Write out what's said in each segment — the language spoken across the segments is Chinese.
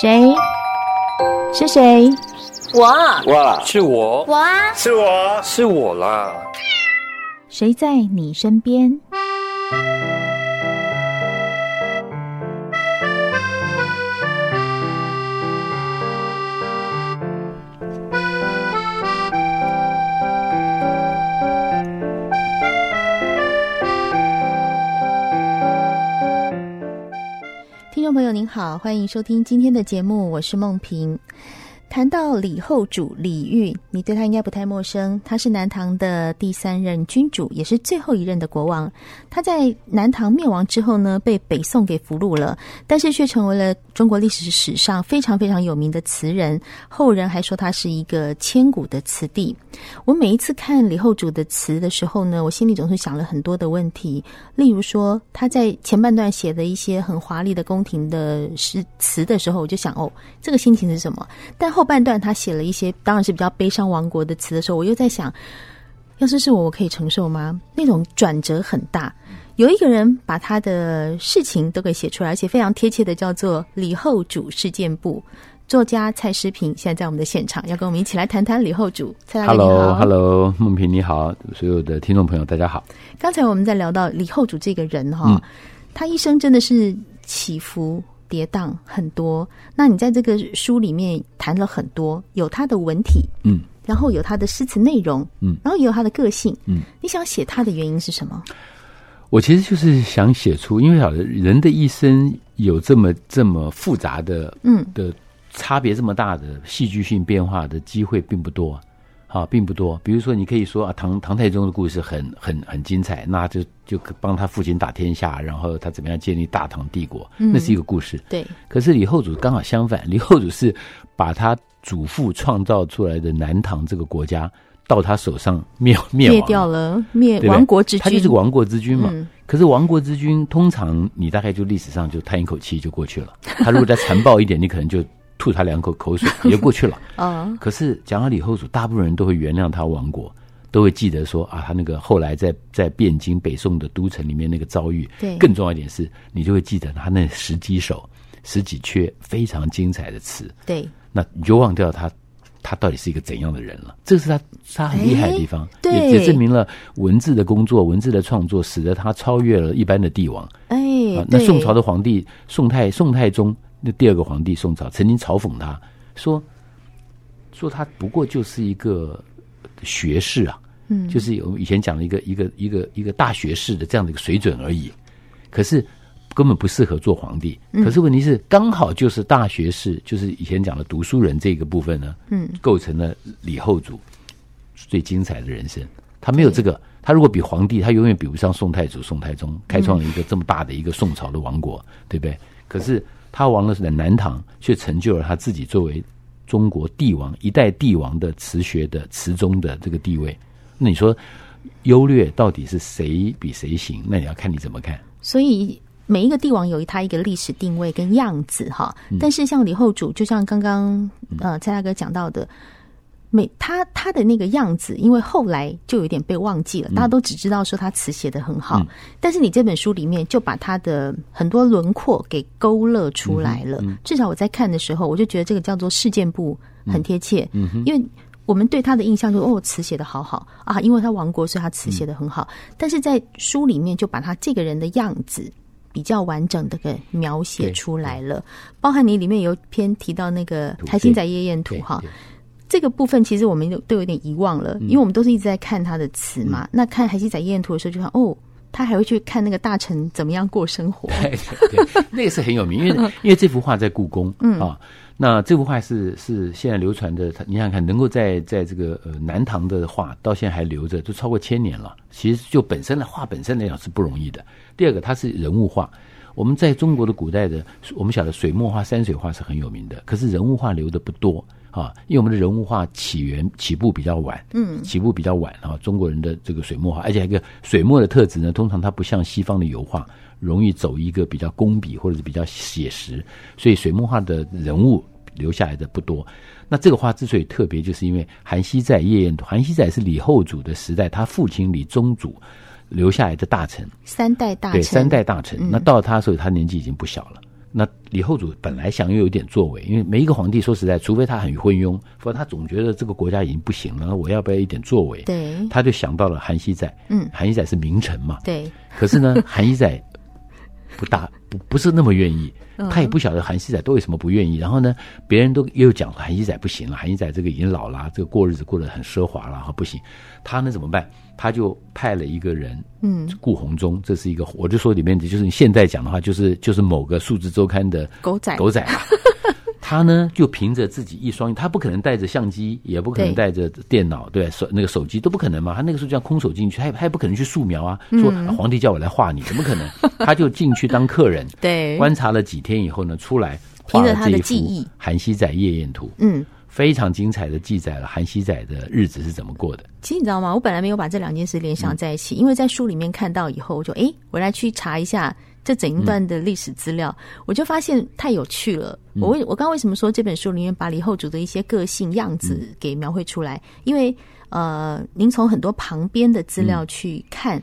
谁？是谁？我，我，是我，我啊，是我，是我啦。谁在你身边？朋友您好，欢迎收听今天的节目，我是梦萍。谈到李后主李煜，你对他应该不太陌生。他是南唐的第三任君主，也是最后一任的国王。他在南唐灭亡之后呢，被北宋给俘虏了，但是却成为了中国历史史上非常非常有名的词人。后人还说他是一个千古的词帝。我每一次看李后主的词的时候呢，我心里总是想了很多的问题。例如说，他在前半段写的一些很华丽的宫廷的诗词的时候，我就想，哦，这个心情是什么？但后后半段他写了一些，当然是比较悲伤亡国的词的时候，我又在想，要是是我，我可以承受吗？那种转折很大。有一个人把他的事情都给写出来，而且非常贴切的，叫做《李后主事件簿》。作家蔡诗平现在在我们的现场，要跟我们一起来谈谈李后主。蔡大哥你好，Hello，Hello，梦萍你好，所有的听众朋友大家好。刚才我们在聊到李后主这个人哈，嗯、他一生真的是起伏。跌宕很多，那你在这个书里面谈了很多，有他的文体，嗯，然后有他的诗词内容，嗯，然后也有他的个性，嗯，你想写他的原因是什么？我其实就是想写出，因为晓得人的一生有这么这么复杂的，嗯的差别这么大的戏剧性变化的机会并不多。啊，并不多。比如说，你可以说啊，唐唐太宗的故事很很很精彩，那就就帮他父亲打天下，然后他怎么样建立大唐帝国，嗯、那是一个故事。对。可是李后主刚好相反，李后主是把他祖父创造出来的南唐这个国家到他手上灭灭灭掉了，灭亡国之君，他就是个亡国之君嘛。嗯、可是亡国之君通常你大概就历史上就叹一口气就过去了。他如果再残暴一点，你可能就。吐他两口口水 也过去了。哦，可是讲到李后主，大部分人都会原谅他亡国，都会记得说啊，他那个后来在在汴京北宋的都城里面那个遭遇。对，更重要一点是，你就会记得他那十几首、十几阙非常精彩的词。对，那你就忘掉他，他到底是一个怎样的人了？这是他他很厉害的地方，对，也也证明了文字的工作、文字的创作，使得他超越了一般的帝王。哎，啊，那宋朝的皇帝宋太宋太宗。那第二个皇帝宋朝曾经嘲讽他说：“说他不过就是一个学士啊，嗯，就是我们以前讲的一个一个一个一个大学士的这样的一个水准而已。可是根本不适合做皇帝。可是问题是，刚好就是大学士，就是以前讲的读书人这个部分呢，嗯，构成了李后主最精彩的人生。他没有这个，他如果比皇帝，他永远比不上宋太祖、宋太宗，开创了一个这么大的一个宋朝的王国，对不对？可是。”他亡了是在南唐，却成就了他自己作为中国帝王一代帝王的词学的词宗的这个地位。那你说优劣到底是谁比谁行？那你要看你怎么看。所以每一个帝王有他一个历史定位跟样子哈。但是像李后主，就像刚刚呃蔡大哥讲到的。每他他的那个样子，因为后来就有点被忘记了，大家都只知道说他词写的很好。嗯、但是你这本书里面就把他的很多轮廓给勾勒出来了。嗯嗯、至少我在看的时候，我就觉得这个叫做事件簿很贴切。因为我们对他的印象就是、哦，词写的好好啊，因为他亡国，所以他词写的很好。嗯、但是在书里面就把他这个人的样子比较完整的给描写出来了，包含你里面有篇提到那个《台心仔夜宴图》哈。这个部分其实我们都有点遗忘了，因为我们都是一直在看他的词嘛。嗯、那看《海西仔夜宴图》的时候，就看哦，他还会去看那个大臣怎么样过生活。对，对，对，那个是很有名，因为 因为这幅画在故宫，嗯啊，那这幅画是是现在流传的，你想想看，能够在在这个呃南唐的画到现在还留着，都超过千年了。其实就本身的画本身来讲是不容易的。第二个，它是人物画。我们在中国的古代的，我们晓得水墨画、山水画是很有名的，可是人物画留的不多。啊，因为我们的人物画起源起步比较晚，嗯，起步比较晚啊。中国人的这个水墨画，而且一个水墨的特质呢，通常它不像西方的油画，容易走一个比较工笔或者是比较写实，所以水墨画的人物留下来的不多。那这个画之所以特别，就是因为《韩熙载夜宴图》，韩熙载是李后主的时代，他父亲李宗主留下来的大臣，三代大臣，对，三代大臣。嗯、那到了他的时候，他年纪已经不小了。那李后主本来想要有一点作为，因为每一个皇帝说实在，除非他很昏庸，否则他总觉得这个国家已经不行了，我要不要一点作为？对，他就想到了韩熙载。嗯，韩熙载是名臣嘛。对。可是呢，韩熙载不大不不是那么愿意，他也不晓得韩熙载都为什么不愿意。然后呢，别人都又讲韩熙载不行了，韩熙载这个已经老了，这个过日子过得很奢华了，哈不行。他呢怎么办？他就派了一个人，嗯，顾鸿忠，这是一个，我就说里面的就是你现在讲的话，就是就是某个数字周刊的狗仔狗仔啊。他呢就凭着自己一双，他不可能带着相机，也不可能带着电脑，对，手那个手机都不可能嘛。他那个时候就要空手进去，他也他也不可能去素描啊，说皇帝叫我来画你，怎么可能？他就进去当客人，对，观察了几天以后呢，出来画了这一幅《韩熙载夜宴图》，嗯。非常精彩的记载了韩熙载的日子是怎么过的。其实你知道吗？我本来没有把这两件事联想在一起，嗯、因为在书里面看到以后，我就哎，我来去查一下这整一段的历史资料，嗯、我就发现太有趣了。嗯、我为我刚刚为什么说这本书里面把李后主的一些个性样子给描绘出来？嗯、因为呃，您从很多旁边的资料去看。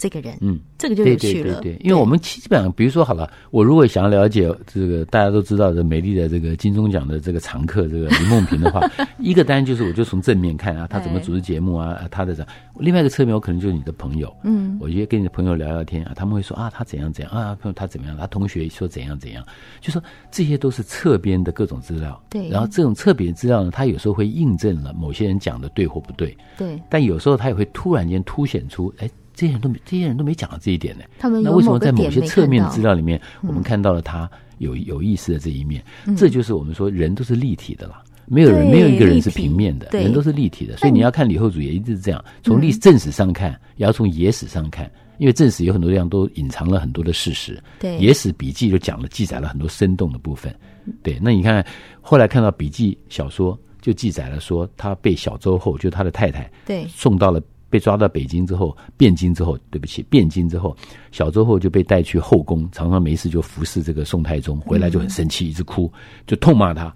嗯这个人，嗯，这个就有趣了。对，对，对，对，因为我们基本上，比如说好了，我如果想要了解这个大家都知道的美丽的这个金钟奖的这个常客这个李梦萍的话，一个单就是我就从正面看啊，他怎么组织节目啊，他的这。另外一个侧面，我可能就是你的朋友，嗯，我就跟你的朋友聊聊天啊，他们会说啊，他怎样怎样啊，朋友他怎么样，他同学说怎样怎样，就说这些都是侧边的各种资料。对，然后这种侧边资料呢，他有时候会印证了某些人讲的对或不对。对，但有时候他也会突然间凸显出，哎。这些人都没，这些人都没讲到这一点呢。他们那为什么在某些侧面的资料里面，我们看到了他有有意思的这一面？嗯、这就是我们说人都是立体的了，没有人没有一个人是平面的，人都是立体的。所以你要看李后主也一直是这样，从历正史上看，也要从野史上看，因为正史有很多地方都隐藏了很多的事实。对，野史笔记就讲了记载了很多生动的部分。对，那你看后来看到笔记小说，就记载了说他被小周后，就他的太太，对，送到了。被抓到北京之后，汴京之后，对不起，汴京之后，小周后就被带去后宫，常常没事就服侍这个宋太宗，回来就很生气，一直哭，就痛骂他。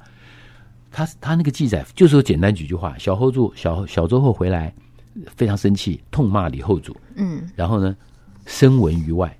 他他那个记载就是说，简单几句话：小后主小小周后回来非常生气，痛骂李后主。嗯，然后呢，声闻于外，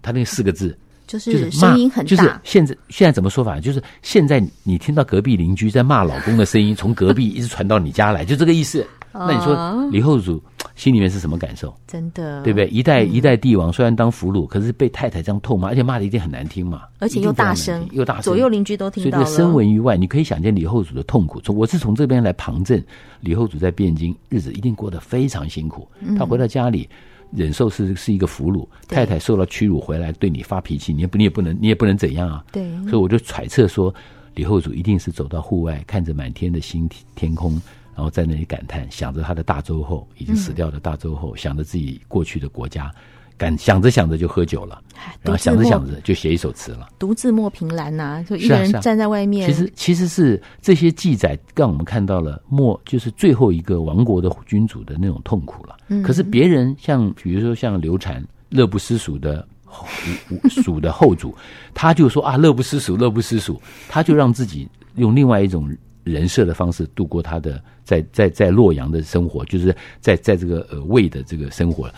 他那四个字就是声音很大。就是现在现在怎么说法？就是现在你听到隔壁邻居在骂老公的声音，从隔壁一直传到你家来，就这个意思。那你说李后主心里面是什么感受？真的，对不对？一代一代帝王虽然当俘虏，可是被太太这样痛骂，而且骂的一定很难听嘛，而且又大声，又大声，左右邻居都听到了。所以这个声闻于外，你可以想见李后主的痛苦。从我是从这边来旁证，李后主在汴京日子一定过得非常辛苦。他回到家里，忍受是是一个俘虏，太太受到屈辱回来对你发脾气，你也不你也不能你也不能怎样啊？对，所以我就揣测说，李后主一定是走到户外，看着满天的星天空。然后在那里感叹，想着他的大周后已经死掉的大周后，嗯、想着自己过去的国家，感想着想着就喝酒了，然后想着想着就写一首词了。独自莫凭栏呐、啊，就一个人站在外面。啊啊、其实其实是这些记载让我们看到了末就是最后一个亡国的君主的那种痛苦了。嗯、可是别人像比如说像刘禅，乐不思蜀的 蜀的后主，他就说啊，乐不思蜀，乐不思蜀，他就让自己用另外一种。人设的方式度过他的在在在洛阳的生活，就是在在这个呃魏的这个生活，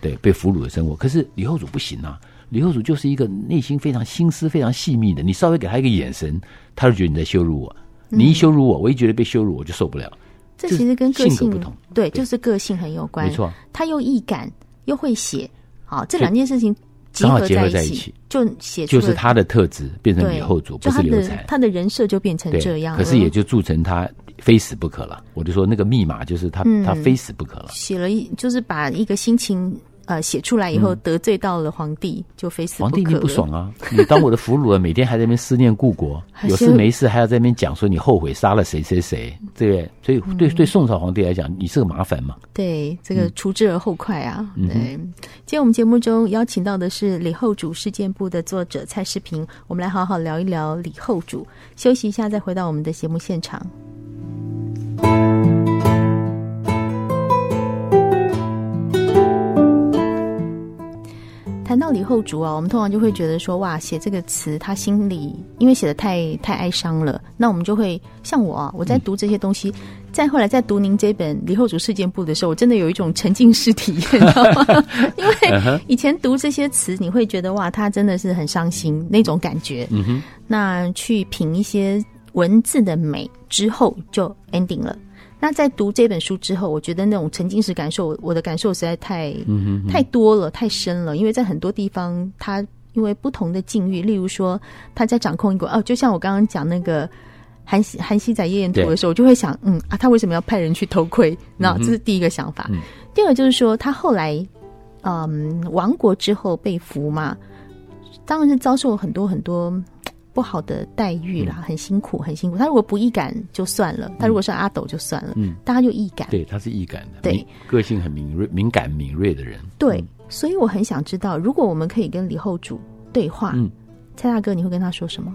对，被俘虏的生活。可是李后主不行啊，李后主就是一个内心非常心思非常细密的，你稍微给他一个眼神，他就觉得你在羞辱我。你一羞辱我，我一觉得被羞辱，我就受不了。这其实跟个性，性格不同，对，就是个性很有关。没错，他又易感又会写，好，这两件事情。刚好结合在一起，就写就是他的特质变成李后主，不是刘禅，他的人设就变成这样。可是也就铸成他非死不可了。我就说那个密码就是他，他非死不可了。写了一，就是把一个心情。呃，写出来以后得罪到了皇帝，嗯、就非死不可。皇帝你不爽啊！你当我的俘虏了，每天还在那边思念故国，有事没事还要在那边讲说你后悔杀了谁谁谁，对不对？所以对、嗯、对宋朝皇帝来讲，你是个麻烦嘛。对，这个除之而后快啊。嗯、对，今天我们节目中邀请到的是《李后主事件簿》的作者蔡世平，我们来好好聊一聊李后主。休息一下，再回到我们的节目现场。谈到李后主啊，我们通常就会觉得说，哇，写这个词，他心里因为写的太太哀伤了，那我们就会像我啊，我在读这些东西，再后来在读您这本《李后主事件簿》的时候，我真的有一种沉浸式体验，你知道吗？因为以前读这些词，你会觉得哇，他真的是很伤心那种感觉。嗯哼，那去品一些文字的美之后，就 ending 了。那在读这本书之后，我觉得那种沉浸式感受，我的感受实在太、太多了，太深了。因为在很多地方，他因为不同的境遇，例如说他在掌控一个哦，就像我刚刚讲那个韩熙韩熙载夜宴图的时候，我就会想，嗯啊，他为什么要派人去偷窥？那、嗯、这是第一个想法。嗯、第二个就是说，他后来嗯亡国之后被俘嘛，当然是遭受很多很多。不好的待遇啦，很辛苦，很辛苦。他如果不易感就算了，他如果是阿斗就算了，嗯，但他就易感，对，他是易感的，对，个性很敏锐、敏感、敏锐的人。对，所以我很想知道，如果我们可以跟李后主对话，嗯，蔡大哥，你会跟他说什么？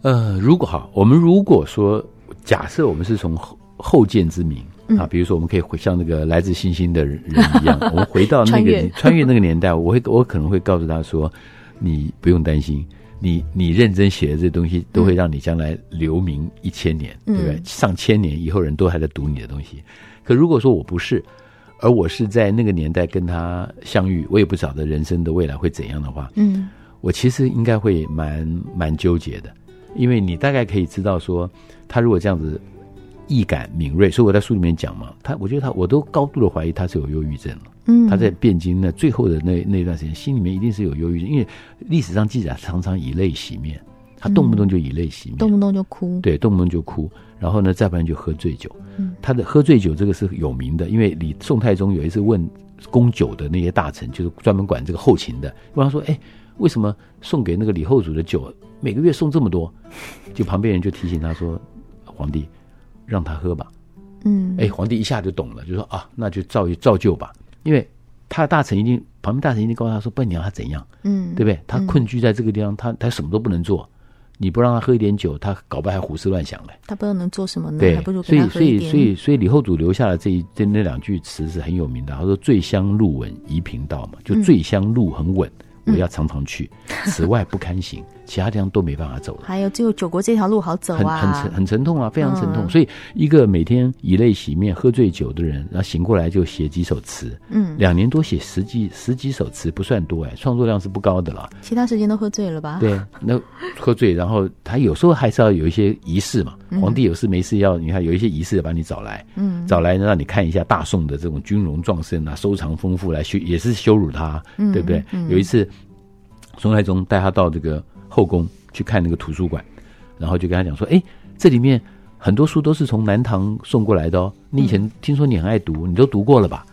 呃，如果哈，我们如果说假设我们是从后后见之明啊，比如说我们可以回像那个来自星星的人一样，我们回到那个 穿越那个年代，我会我可能会告诉他说，你不用担心。你你认真写的这东西，都会让你将来留名一千年，嗯、对不对？上千年以后，人都还在读你的东西。可如果说我不是，而我是在那个年代跟他相遇，我也不晓得人生的未来会怎样的话，嗯，我其实应该会蛮蛮纠结的，因为你大概可以知道说，他如果这样子易感敏锐，所以我在书里面讲嘛，他我觉得他我都高度的怀疑他是有忧郁症了。嗯，他在汴京那最后的那那段时间，心里面一定是有忧郁症，因为历史上记载常常以泪洗面，他动不动就以泪洗面，动不动就哭，对，动不动就哭，然后呢，再不然就喝醉酒。嗯，他的喝醉酒这个是有名的，因为李宋太宗有一次问供酒的那些大臣，就是专门管这个后勤的，问他说：“哎，为什么送给那个李后主的酒每个月送这么多？”就旁边人就提醒他说：“皇帝，让他喝吧。”嗯，哎，皇帝一下就懂了，就说：“啊，那就照照旧吧。”因为他的大臣一定，旁边大臣一定告诉他说：“不然你要他怎样？嗯，对不对？他困居在这个地方，嗯、他他什么都不能做。你不让他喝一点酒，他搞不好还胡思乱想嘞。他不知道能做什么呢？对，还不如所以所以所以所以李后主留下了这一这那两句词是很有名的。他说：“醉乡路稳宜平道嘛，就醉乡路很稳。”嗯我要常常去，此外不堪行，其他地方都没办法走了。还有只有九国这条路好走啊，很很沉很沉痛啊，非常沉痛。嗯、所以一个每天以泪洗面、喝醉酒的人，然后醒过来就写几首词，嗯，两年多写十几十几首词不算多哎，创作量是不高的了。其他时间都喝醉了吧？对，那喝醉，然后他有时候还是要有一些仪式嘛。皇帝有事没事要，你看有一些仪式要把你找来，嗯，找来让你看一下大宋的这种军容壮盛啊，收藏丰富来羞也是羞辱他，嗯、对不对？嗯、有一次。宋太宗带他到这个后宫去看那个图书馆，然后就跟他讲说：“哎，这里面很多书都是从南唐送过来的哦。你以前听说你很爱读，你都读过了吧？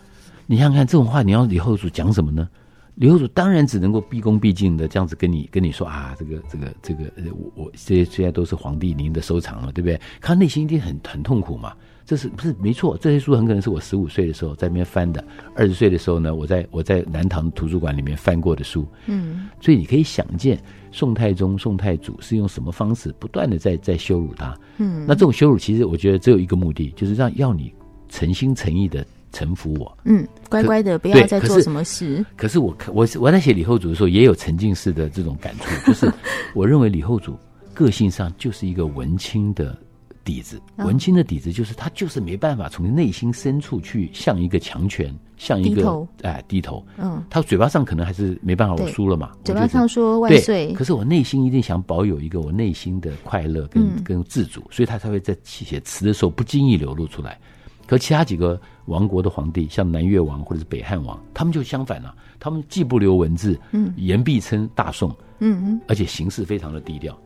你想想看，这种话你要李后主讲什么呢？李后主当然只能够毕恭毕敬的这样子跟你跟你说啊，这个这个这个，我我这些这些都是皇帝您的收藏了，对不对？他内心一定很很痛苦嘛。”这是不是没错？这些书很可能是我十五岁的时候在那边翻的，二十岁的时候呢，我在我在南唐图书馆里面翻过的书。嗯，所以你可以想见，宋太宗、宋太祖是用什么方式不断的在在羞辱他。嗯，那这种羞辱其实我觉得只有一个目的，就是让要你诚心诚意的臣服我。嗯，乖乖的不要再做什么事。可是我我我在写李后主的时候，也有沉浸式的这种感触，就是我认为李后主个性上就是一个文青的。底子，文青的底子就是他就是没办法从内心深处去向一个强权，向一个哎低头。嗯，他嘴巴上可能还是没办法，我输了嘛。嘴巴上说万岁，可是我内心一定想保有一个我内心的快乐跟、嗯、跟自主，所以他才会在写词的时候不经意流露出来。可其他几个王国的皇帝，像南越王或者是北汉王，他们就相反了，他们既不留文字，嗯，言必称大宋，嗯嗯，而且行事非常的低调。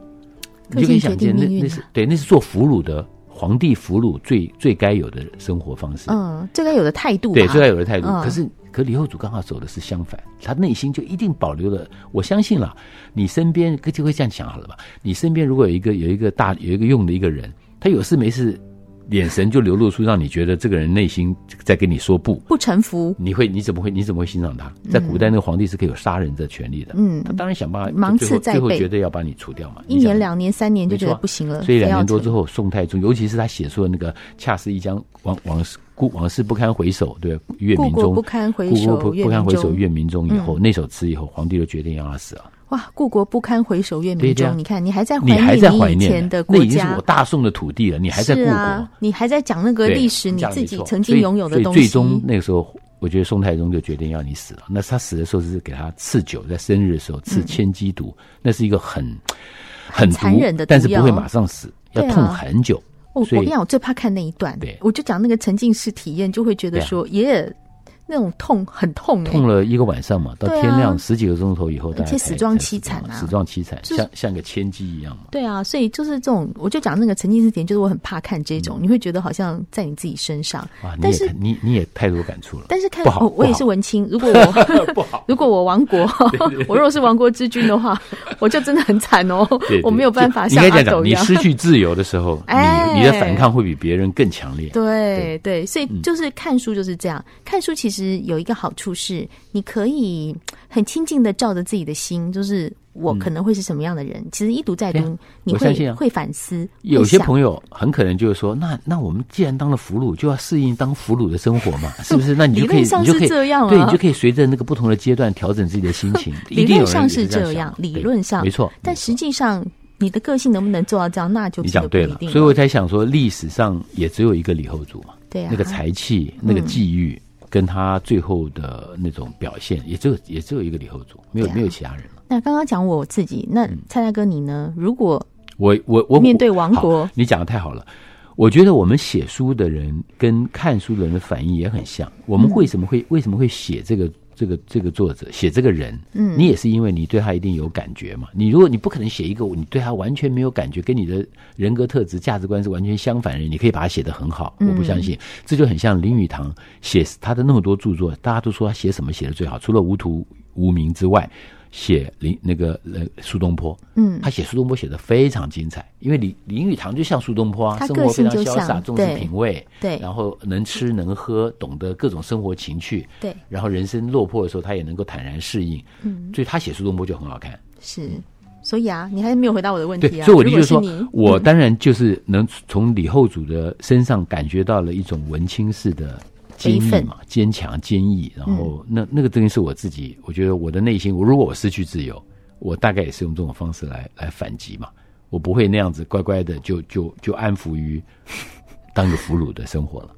你就可以想见，那那是对，那是做俘虏的皇帝俘虏最最该有的生活方式。嗯，最该有的态度。对，最该有的态度。可是，可李后主刚好走的是相反，他内心就一定保留了。我相信了，你身边就会这样想好了吧？你身边如果有一个有一个大有一个用的一个人，他有事没事眼神就流露出让你觉得这个人内心在跟你说不，不臣服。你会你怎么会你怎么会欣赏他？在古代，那个皇帝是可以有杀人的权利的。嗯，他当然想办法芒刺在背，最后觉得要把你除掉嘛。一年、两年、三年就觉得不行了，所以两年多之后，宋太宗，尤其是他写出了那个“恰似一江往往事故往事不堪回首”，对，月明中不堪回首，不不堪回首月明中以后，那首词以后，皇帝就决定让他死了。哇，故国不堪回首月明中，你看你还在怀念以前的国家，那已经是我大宋的土地了，你还在故国，啊、你还在讲那个历史，你自己曾经拥有的东西。最终那个时候，我觉得宋太宗就决定要你死了。那他死的时候是给他赐酒，在生日的时候赐千机毒，嗯、那是一个很很残忍的毒，但是不会马上死，要痛很久。哦、我我跟你讲，我最怕看那一段，对，我就讲那个沉浸式体验，就会觉得说，耶。那种痛很痛，痛了一个晚上嘛，到天亮十几个钟头以后，而且死状凄惨啊，死状凄惨，像像个千机一样嘛。对啊，所以就是这种，我就讲那个沉浸式体验，就是我很怕看这种，你会觉得好像在你自己身上。啊但是你你也太多感触了。但是看我也是文青，如果我 不好，如果我亡国，我若是亡国之君的话，我就真的很惨哦，我没有办法像阿斗一样。你失去自由的时候，你你的反抗会比别人更强烈。对对，所以就是看书就是这样，看书其实有一个好处是，你可以很亲近的照着自己的心，就是我可能会是什么样的人。嗯、其实一读再读，啊、你会、啊、会反思。有些朋友很可能就是说，那那我们既然当了俘虏，就要适应当俘虏的生活嘛，是不是？那你就可以，理论上是这样啊，对，你就可以随着那个不同的阶段调整自己的心情。理论上是这样，理论上没错，但实际上你的个性能不能做到这样，那就你讲对了。所以我才想说，历史上也只有一个李后主嘛，对啊，那个才气，那个际遇。嗯跟他最后的那种表现，也只有也只有一个李后主，没有、啊、没有其他人了。那刚刚讲我自己，那蔡大哥你呢？如果我我我面对亡国，你讲的太好了。我觉得我们写书的人跟看书的人的反应也很像。我们为什么会、嗯、为什么会写这个？这个这个作者写这个人，嗯，你也是因为你对他一定有感觉嘛。你如果你不可能写一个你对他完全没有感觉，跟你的人格特质、价值观是完全相反的人，你可以把他写得很好。我不相信，这就很像林语堂写他的那么多著作，大家都说他写什么写的最好，除了无图无名之外。写林那个呃苏东坡，嗯，他写苏东坡写的非常精彩，因为林林语堂就像苏东坡啊，生活非常潇洒，重视品味，对，然后能吃能喝，懂得各种生活情趣，对，然后人生落魄的时候，他也能够坦然适应，嗯，所以他写苏东坡就很好看。是，所以啊，你还是没有回答我的问题啊，所以我的意思就是说，我 当然就是能从李后主的身上感觉到了一种文青式的。坚毅嘛，坚强坚毅，然后那那个东西是我自己，我觉得我的内心，我如果我失去自由，我大概也是用这种方式来来反击嘛，我不会那样子乖乖的就就就安抚于当个俘虏的生活了，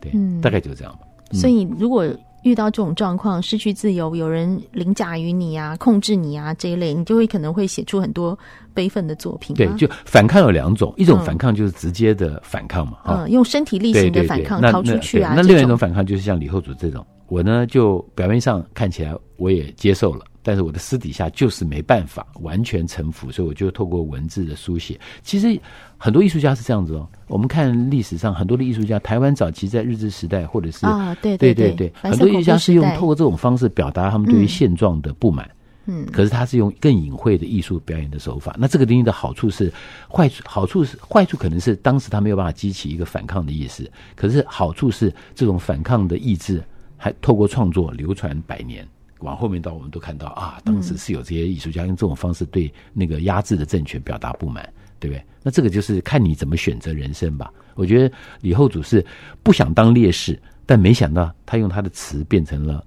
对，嗯、大概就这样所以如果。遇到这种状况，失去自由，有人凌驾于你啊，控制你啊，这一类，你就会可能会写出很多悲愤的作品。对，就反抗有两种，一种反抗就是直接的反抗嘛，嗯，用身体力行的反抗，逃出去啊。那另外一种反抗就是像李后主这种，我呢就表面上看起来我也接受了。但是我的私底下就是没办法完全臣服，所以我就透过文字的书写。其实很多艺术家是这样子哦。我们看历史上很多的艺术家，台湾早期在日治时代，或者是啊，对对对对，很多艺术家是用透过这种方式表达他们对于现状的不满。嗯，可是他是用更隐晦的艺术表演的手法。那这个东西的好处是，坏处好处是坏处可能是当时他没有办法激起一个反抗的意识。可是好处是这种反抗的意志还透过创作流传百年。往后面到，我们都看到啊，当时是有这些艺术家用这种方式对那个压制的政权表达不满，对不对？那这个就是看你怎么选择人生吧。我觉得李后主是不想当烈士，但没想到他用他的词变成了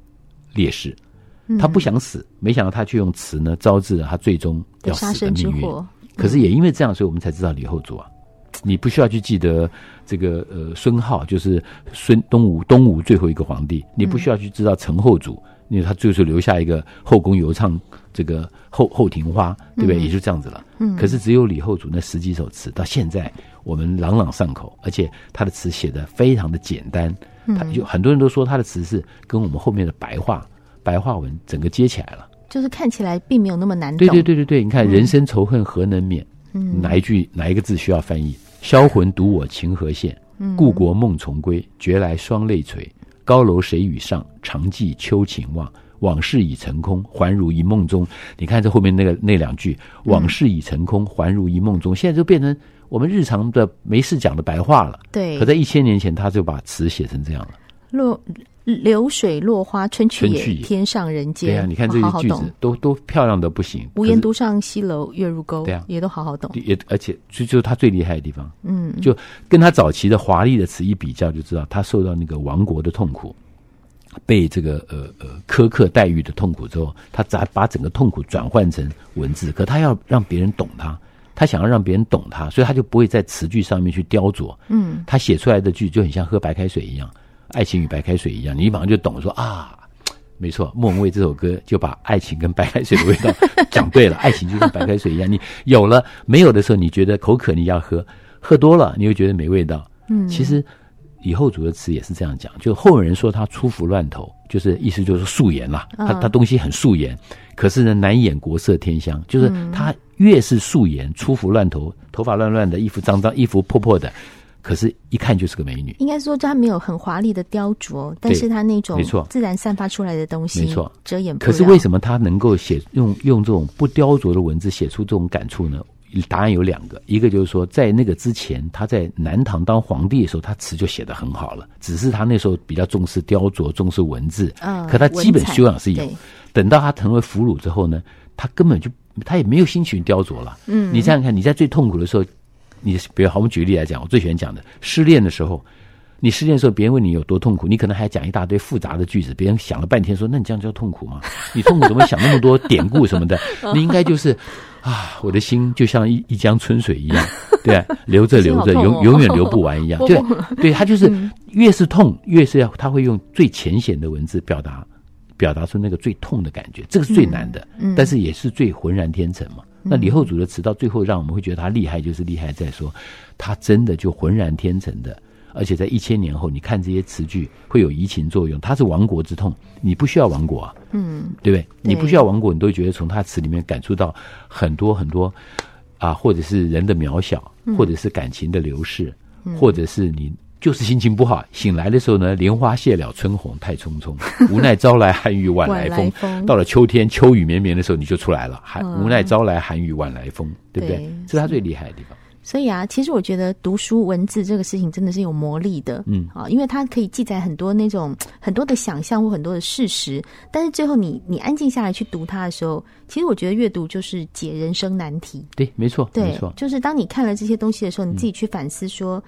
烈士。他不想死，没想到他却用词呢，招致了他最终要死的命运。可是也因为这样，所以我们才知道李后主啊，你不需要去记得这个呃孙浩，就是孙东吴东吴最后一个皇帝，你不需要去知道陈后主。因为他最后留下一个后宫游唱这个后后庭花，对不对？嗯、也就这样子了。嗯。可是只有李后主那十几首词，到现在我们朗朗上口，而且他的词写的非常的简单。嗯。他就很多人都说他的词是跟我们后面的白话白话文整个接起来了，就是看起来并没有那么难懂。对对对对对，你看“人生仇恨何能免”，嗯，哪一句哪一个字需要翻译？“销魂独我情何限？故国梦重归，觉来双泪垂。”高楼谁与上？常记秋情望。往事已成空，还如一梦中。你看这后面那个那两句，往事已成空，还如一梦中。现在就变成我们日常的没事讲的白话了。对。可在一千年前，他就把词写成这样了。落流水落花春去也，天上人间。对啊，你看这些句子都都漂亮的不行。无言独上西楼，月如钩。对啊，也都好好懂。也而且就就是他最厉害的地方。嗯，就跟他早期的华丽的词一比较，就知道他受到那个亡国的痛苦，被这个呃呃苛刻待遇的痛苦之后，他咋把整个痛苦转换成文字？可他要让别人懂他，他想要让别人懂他，所以他就不会在词句上面去雕琢。嗯，他写出来的句就很像喝白开水一样。爱情与白开水一样，你马上就懂了说啊，没错，莫文蔚这首歌就把爱情跟白开水的味道讲对了。爱情就像白开水一样，你有了没有的时候，你觉得口渴，你要喝；喝多了，你又觉得没味道。嗯，其实以后主的词也是这样讲，就后人说他粗服乱头，就是意思就是素颜啦，他他东西很素颜，可是呢难掩国色天香，就是他越是素颜、粗服乱头，头发乱乱的，衣服脏脏，衣服破破的。可是，一看就是个美女。应该说，她没有很华丽的雕琢，但是她那种没错，自然散发出来的东西，没错，遮掩不了。可是为什么她能够写用用这种不雕琢的文字写出这种感触呢？答案有两个，一个就是说，在那个之前，他在南唐当皇帝的时候，他词就写得很好了，只是他那时候比较重视雕琢，重视文字。嗯，可他基本修养是有。等到他成为俘虏之后呢，他根本就他也没有心情雕琢了。嗯，你想想看，你在最痛苦的时候。你比如好，我们举个例来讲，我最喜欢讲的失恋的时候，你失恋的时候，别人问你有多痛苦，你可能还讲一大堆复杂的句子，别人想了半天说，那你这样叫痛苦吗？你痛苦怎么想那么多典故什么的？你应该就是啊，我的心就像一一江春水一样，对，流着流着，永永远 流不完一样。对，对他就是越是痛，越是要他会用最浅显的文字表达，表达出那个最痛的感觉，这个是最难的，但是也是最浑然天成嘛。那李后主的词到最后让我们会觉得他厉害，就是厉害在说他真的就浑然天成的，而且在一千年后，你看这些词句会有移情作用。他是亡国之痛，你不需要亡国啊，嗯，对不对？你不需要亡国，你都觉得从他词里面感触到很多很多啊，或者是人的渺小，或者是感情的流逝，或者是你。就是心情不好，醒来的时候呢，莲花谢了，春红太匆匆，无奈朝来寒雨晚来风。到了秋天，秋雨绵绵的时候，你就出来了，寒、嗯、无奈朝来寒雨晚来风，对不对？对，这是他最厉害的地方。所以啊，其实我觉得读书文字这个事情真的是有魔力的，嗯啊，因为它可以记载很多那种很多的想象或很多的事实，但是最后你你安静下来去读它的时候，其实我觉得阅读就是解人生难题。对，没错，对，没错，就是当你看了这些东西的时候，你自己去反思说。嗯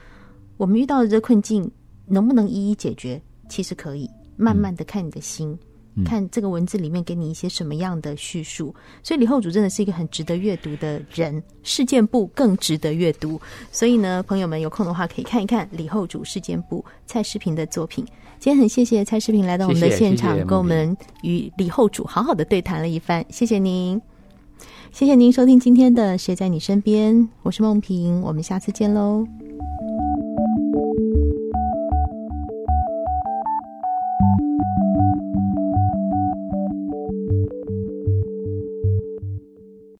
我们遇到的这困境，能不能一一解决？其实可以，慢慢的看你的心，嗯、看这个文字里面给你一些什么样的叙述。所以李后主真的是一个很值得阅读的人，事件簿更值得阅读。所以呢，朋友们有空的话可以看一看李后主事件簿蔡世平的作品。今天很谢谢蔡世平来到我们的现场，谢谢，跟我们与李后主好好的对谈了一番。谢谢您，谢谢您收听今天的《谁在你身边》，我是梦萍，我们下次见喽。